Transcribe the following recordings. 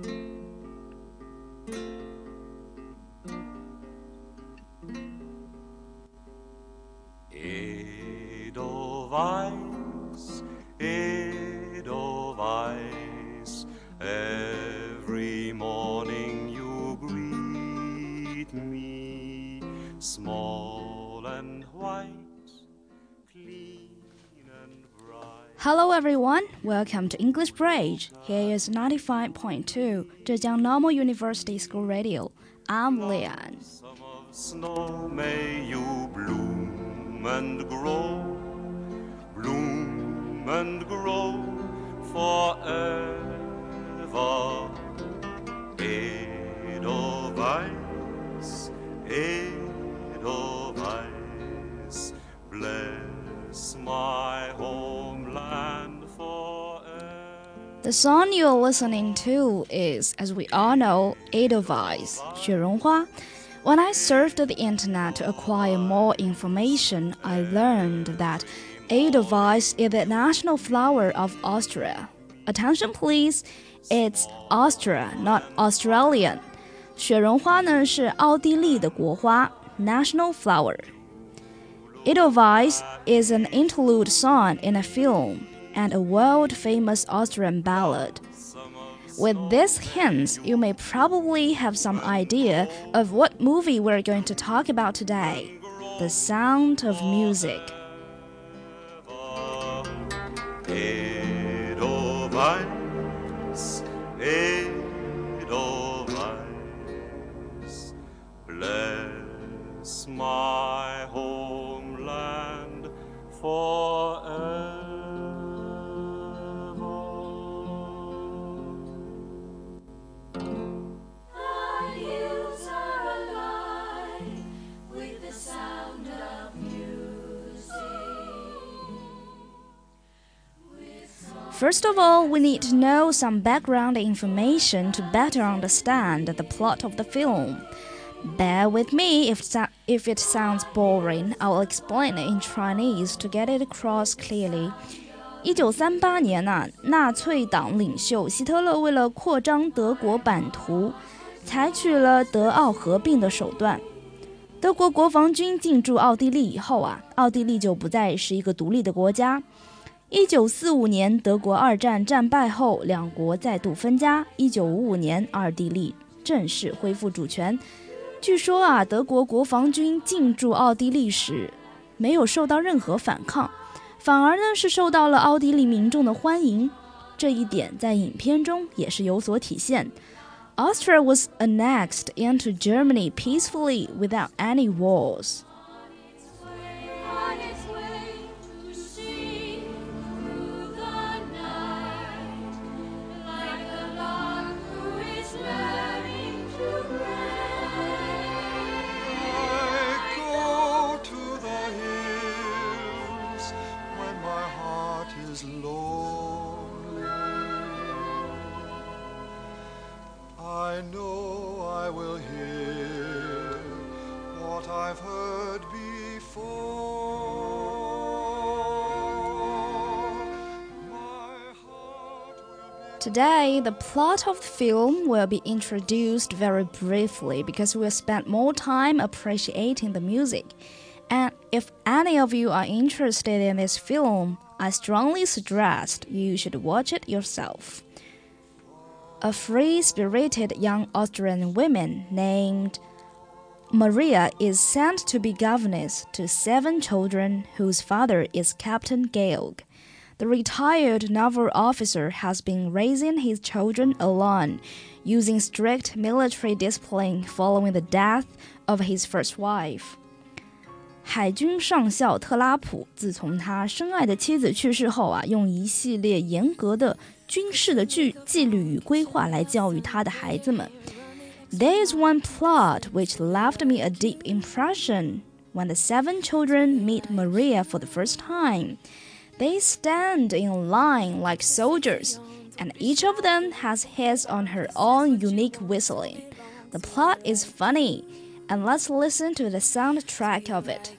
Edelweiss, welcome to English Bridge. Here is 95.2 Zhejiang Normal University School Radio. I'm Lian. Snow may you bloom and grow, bloom and grow forever. The song you're listening to is, as we all know, Edelweiss, 雪绒花. When I surfed the internet to acquire more information, I learned that Edelweiss is the national flower of Austria. Attention please, it's Austria, not Australian. 雪绒花呢是奥地利的国花，national flower。Edelweiss is an interlude song in a film and a world famous Austrian ballad. With these hints, you may probably have some idea of what movie we're going to talk about today The Sound of Music. Bless my homeland forever. First of all, we need to know some background information to better understand the plot of the film. Bear with me if, so- if it sounds boring, I will explain it in Chinese to get it across clearly. 一九三八年呐、纳粹党领袖希特勒为了扩张德国版图，采取了德奥合并的手段。德国国防军进驻奥地利以后啊，奥地利就不再是一个独立的国家。 一九四五年，德国二战战败后，两国再度分家。一九五五年，奥地利正式恢复主权。据说啊，德国国防军进驻奥地利时，没有受到任何反抗，反而呢是受到了奥地利民众的欢迎。这一点在影片中也是有所体现。Austria was annexed into Germany peacefully without any wars. Today, the plot of the film will be introduced very briefly because we'll spend more time appreciating the music. And if any of you are interested in this film, I strongly suggest you should watch it yourself. A free spirited young Austrian woman named Maria is sent to be governess to seven children whose father is Captain Georg. The retired naval officer has been raising his children alone, using strict military discipline following the death of his first wife. 海军上校特拉普自从他深爱的妻子去世后啊，用一系列严格的军事的纪纪律与规划来教育他的孩子们。There is one plot which left me a deep impression when the seven children meet Maria for the first time. They stand in line like soldiers, and each of them has his on her own unique whistling. The plot is funny, and let's listen to the soundtrack of it.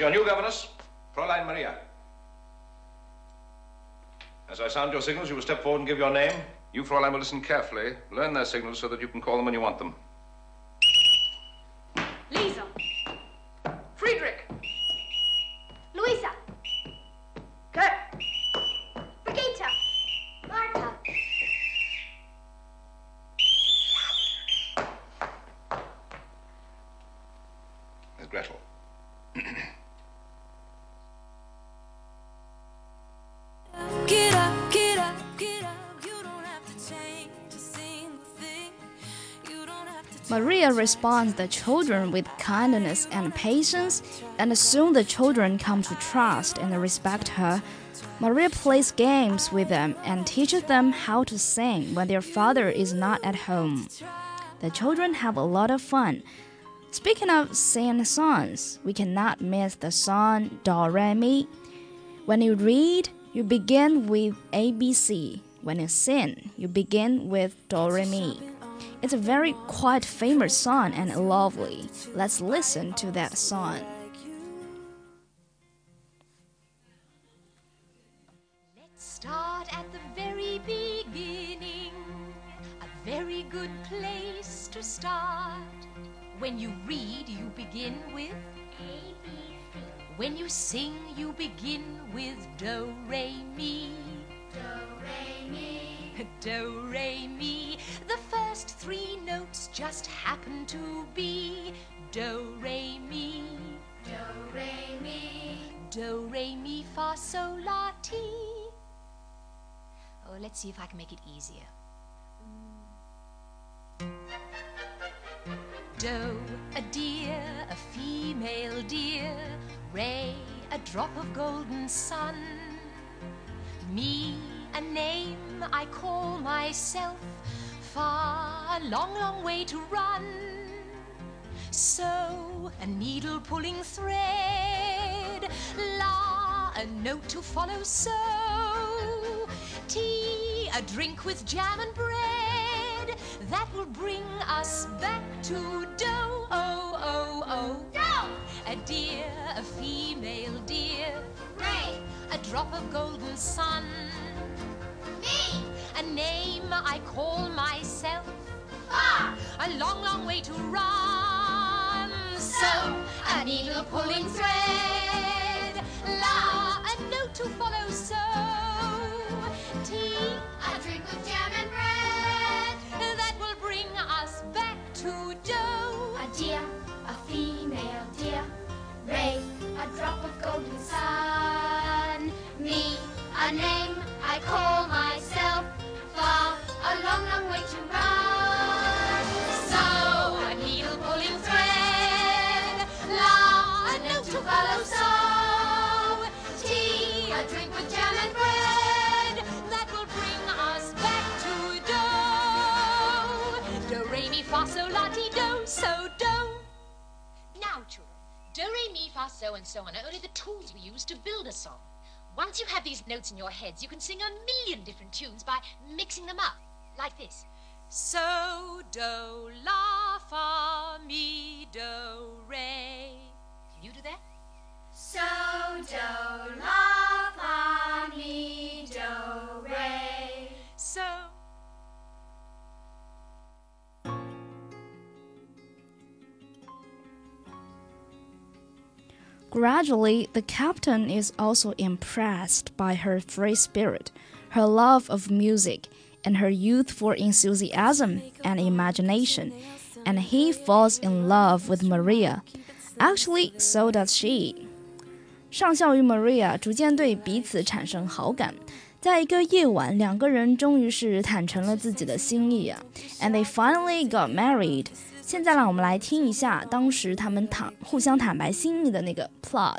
Your new governess, Fräulein Maria. As I sound your signals, you will step forward and give your name. You, Fräulein, will listen carefully. Learn their signals so that you can call them when you want them. Responds the children with kindness and patience, and soon the children come to trust and respect her. Maria plays games with them and teaches them how to sing when their father is not at home. The children have a lot of fun. Speaking of singing songs, we cannot miss the song Do Re Mi. When you read, you begin with ABC. When you sing, you begin with Do Re Mi. It's a very quite famous song and lovely. Let's listen to that song. Let's start at the very beginning. A very good place to start. When you read, you begin with A, B, C. When you sing, you begin with Do, Re, Mi. Do, Re, Mi. Do, Re, Mi. The first three notes just happen to be Do, Re, Mi. Do, Re, Mi. Do, Re, Mi, Fa, Sol, La, Ti. Oh, let's see if I can make it easier. Doe, a deer, a female deer. Ray, a drop of golden sun. Me, a name I call myself. Far, a long, long way to run. So, a needle pulling thread. La, a note to follow. So, tea, a drink with jam and bread. That will bring us back to dough. Oh, oh, oh. Dough! A deer, a female deer. Ray, a drop of golden sun. I call myself. Far, a long, long way to run. So, a needle pulling thread. La, a note to follow. So, tea, a drink with jam and bread. That will bring us back to dough. A deer, a female deer. Ray, a drop of golden sun. Me, a name I call re, mi, fa, sol, la, ti, do, so, do. Now, children, do, re, mi, fa, so, and so on are only the tools we use to build a song. Once you have these notes in your heads, you can sing a million different tunes by mixing them up, like this. So, do, la, fa, mi, do, re. Can you do that? So, do, la, fa, mi, Gradually, the captain is also impressed by her free spirit, her love of music, and her youthful enthusiasm and imagination, and he falls in love with Maria. Actually, so does she. 上校与 Maria 逐渐对彼此产生好感。在一个夜晚，两个人终于是坦诚了自己的心意啊，and they finally got married。 现在让我们来听一下当时他们坦互相坦白心意的那个 plot。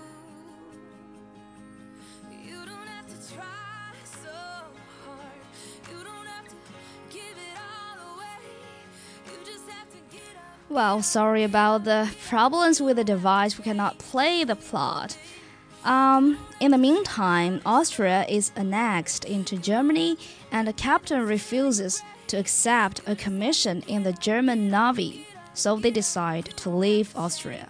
Well, sorry about the problems with the device. We cannot play the plot. Um, in the meantime, Austria is annexed into Germany, and the captain refuses to accept a commission in the German Navy, so they decide to leave Austria.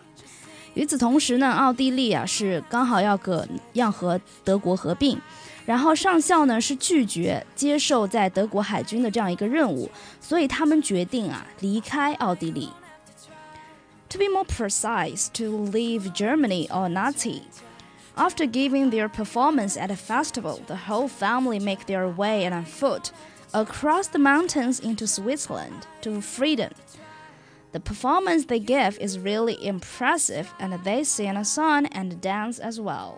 与此同时呢，奥地利啊是刚好要个要和德国合并，然后上校呢是拒绝接受在德国海军的这样一个任务，所以他们决定啊离开奥地利。 To be more precise, to leave Germany or Nazi. After giving their performance at a festival, the whole family make their way on foot across the mountains into Switzerland to freedom. The performance they give is really impressive, and they sing a song and dance as well.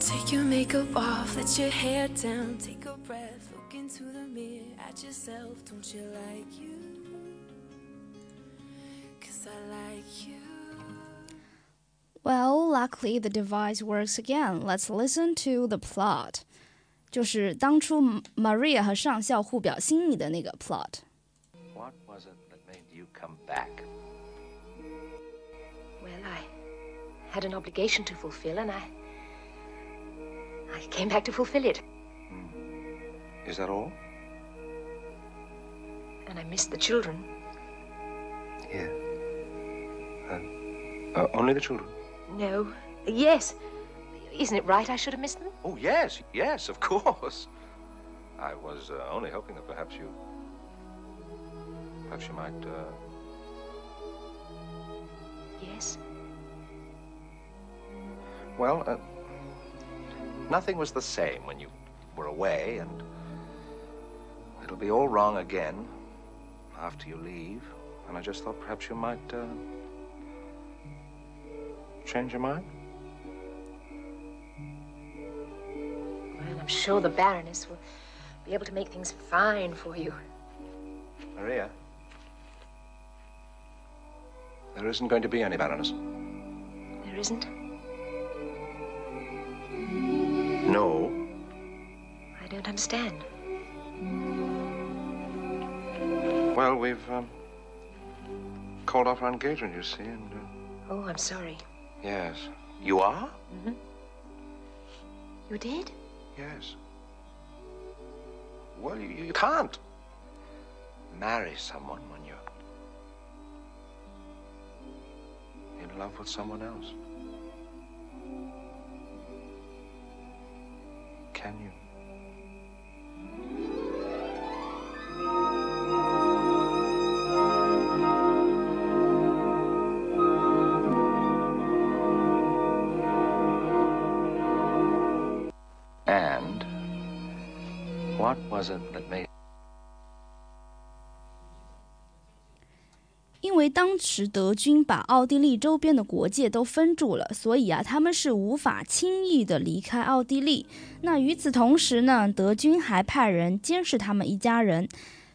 Take your makeup off, let your hair down, take a breath, look into the mirror at yourself. Don't you like you? Cause I like you. Well, luckily the device works again. Let's listen to the plot. 就是当初 Maria 和上校互表心意的那个 plot。 What was it that made you come back? Well, I had an obligation to fulfill, and I. I came back to fulfill it. Is that all? And I missed the children. Yeah. Uh, uh, only the children? No. Yes. Isn't it right I should have missed them? Oh, yes, yes, of course. I was uh, only hoping that perhaps you. Perhaps you might. Uh... Yes. Well, uh, nothing was the same when you were away, and it'll be all wrong again after you leave. And I just thought perhaps you might uh, change your mind. Well, I'm sure the Baroness will be able to make things fine for you. Maria, there isn't going to be any Baroness. There isn't? No. I don't understand. Well, we've um, called off our engagement, you see, and. Uh, Oh, I'm sorry. yes. You are? Mm-hmm. You did? Yes. Well, you, you can't marry someone when you're in love with someone else. Can you? And what was it that made 为当时德军把奥地利周边的国界都封住了，所以啊，他们是无法轻易的离开奥地利。那与此同时呢，德军还派人监视他们一家人，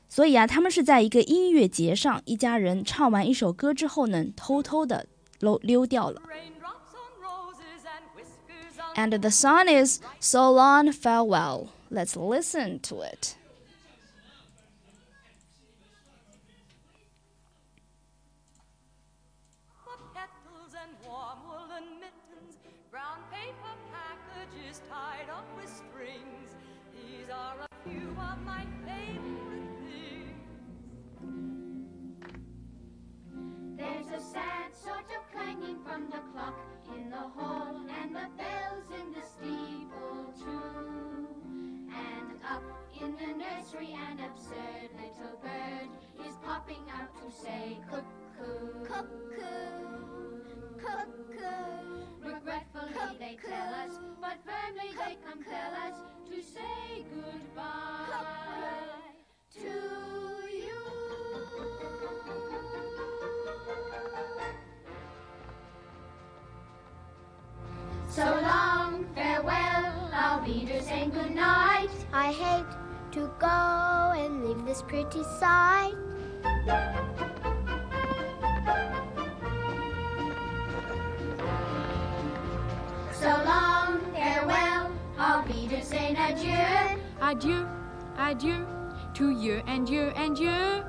所以啊，他们是在一个音乐节上，一家人唱完一首歌之后呢，偷偷的溜溜掉了。And the song is So Long Farewell. Let's listen to it. The hall and the bells in the steeple too. And up in the nursery an absurd little bird is popping out to say cuckoo. Cuckoo. Cuckoo. Regretfully they tell us, but firmly they compel us to say goodbye So long, farewell, I'll be just saying goodnight. I hate to go and leave this pretty sight. So long, farewell, I'll be just saying adieu. Adieu, adieu, to you and you and you.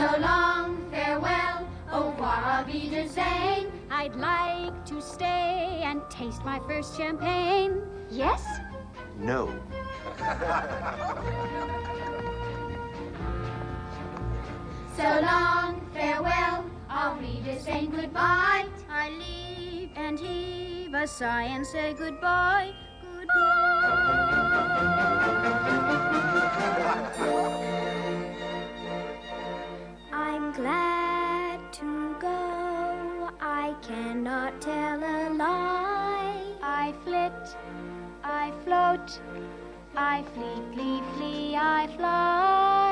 So long, farewell, au revoir, I'll be saying. I'd like to stay and taste my first champagne. Yes? No. So long, farewell, I'll be saying goodbye. I leave and heave a sigh and say goodbye. Goodbye. Glad to go. I cannot tell a lie. I flit, I float, I fleetly flee, I fly.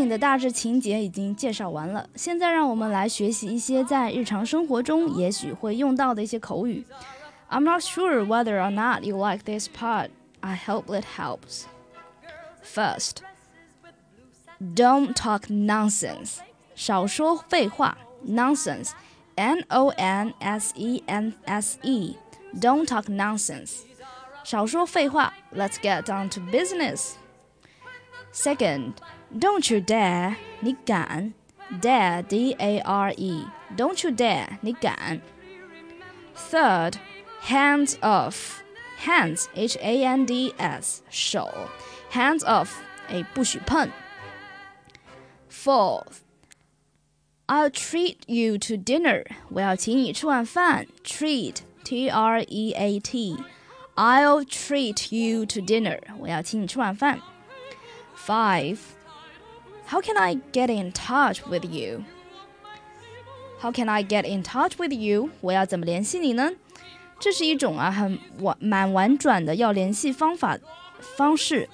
影的大致情节已经介绍完了，现在让我们来学习一些在日常生活中也许会用到的一些口语。I'm not sure whether or not you like this part. I hope it helps. First, don't talk nonsense. 少说废话，nonsense, N O N S E N S E. Don't talk nonsense. 少说废话，Let's get down to business. Second, don't you dare, 你敢，dare, D A R E, don't you dare, 你敢。Third, hands off, hands, H A N D S, 手，hands off, 哎，不许碰。Fourth, I'll treat you to dinner, 我要请你吃晚饭，treat, T R E A T, I'll treat you to dinner, 我要请你吃晚饭。Five. How can I get in touch with you? How can I get in touch with you? 我要怎么联系你呢？这是一种啊很婉蛮婉转的要联系方法方式。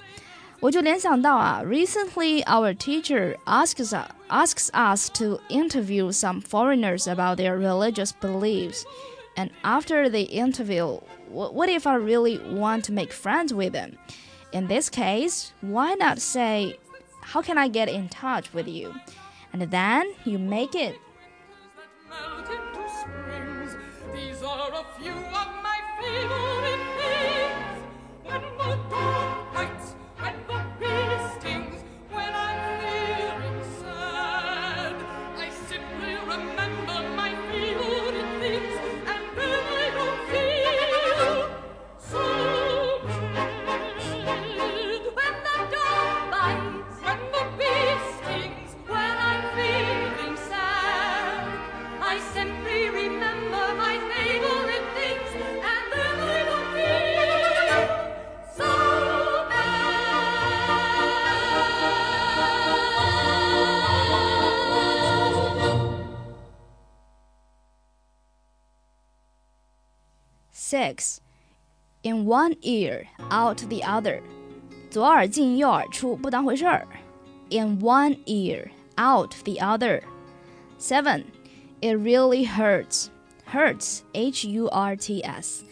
我就联想到啊，Recently our teacher asks us asks us to interview some foreigners about their religious beliefs, and after the interview, what, what if I really want to make friends with them? In this case, why not say, how can I get in touch with you? And then you make it. Six, in one ear, out the other. 左耳进右耳出，不当回事儿。In one ear, out the other. Seven, it really hurts. Hurts, H-U-R-T-S.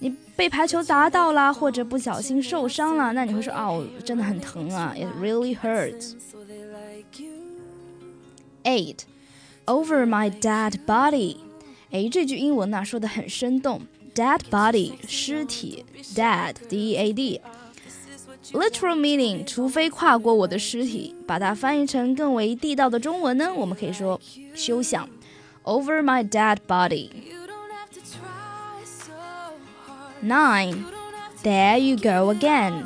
你被排球砸到啦，或者不小心受伤了，那你会说哦，真的很疼啊。It really hurts. Eight, over my dead body. 哎，这句英文呢说的很生动。 Dead body，尸体，dead D-E-A-D。Literal meaning，除非跨过我的尸体，把它翻译成更为地道的中文呢，我们可以说休想。Over my dead body. Nine. There you go again.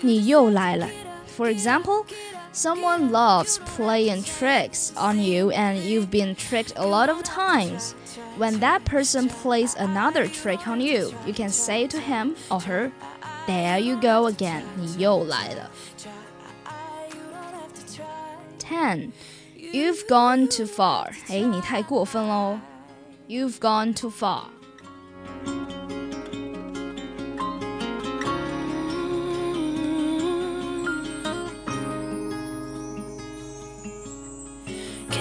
你又来了。For example, someone loves playing tricks on you and you've been tricked a lot of times. When that person plays another trick on you, you can say to him or her, There you go again. 你又来了。Ten. You've gone too far. 哎，你太过分喽。You've gone too far.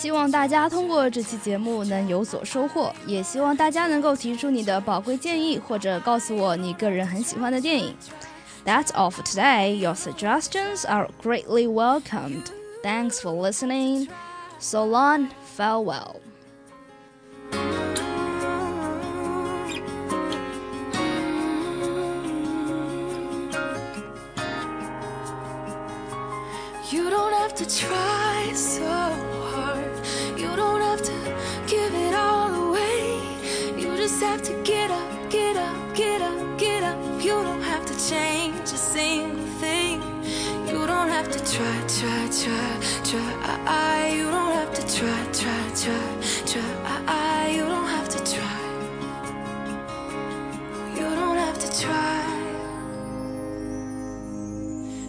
希望大家通过这期节目能有所收获，也希望大家能够提出你的宝贵建议，或者告诉我你个人很喜欢的电影。That's all for today. Your suggestions are greatly welcomed. Thanks for listening. So long, farewell. You don't have to try so try, try, try, try. Ah, ah, you don't have to try, try, try, try. i You don't have to try. You don't have to try.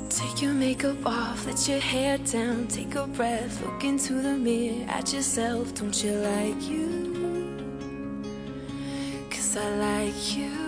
Take your makeup off, let your hair down, take a breath, look into the mirror at yourself. Don't you like you? Cause I like you.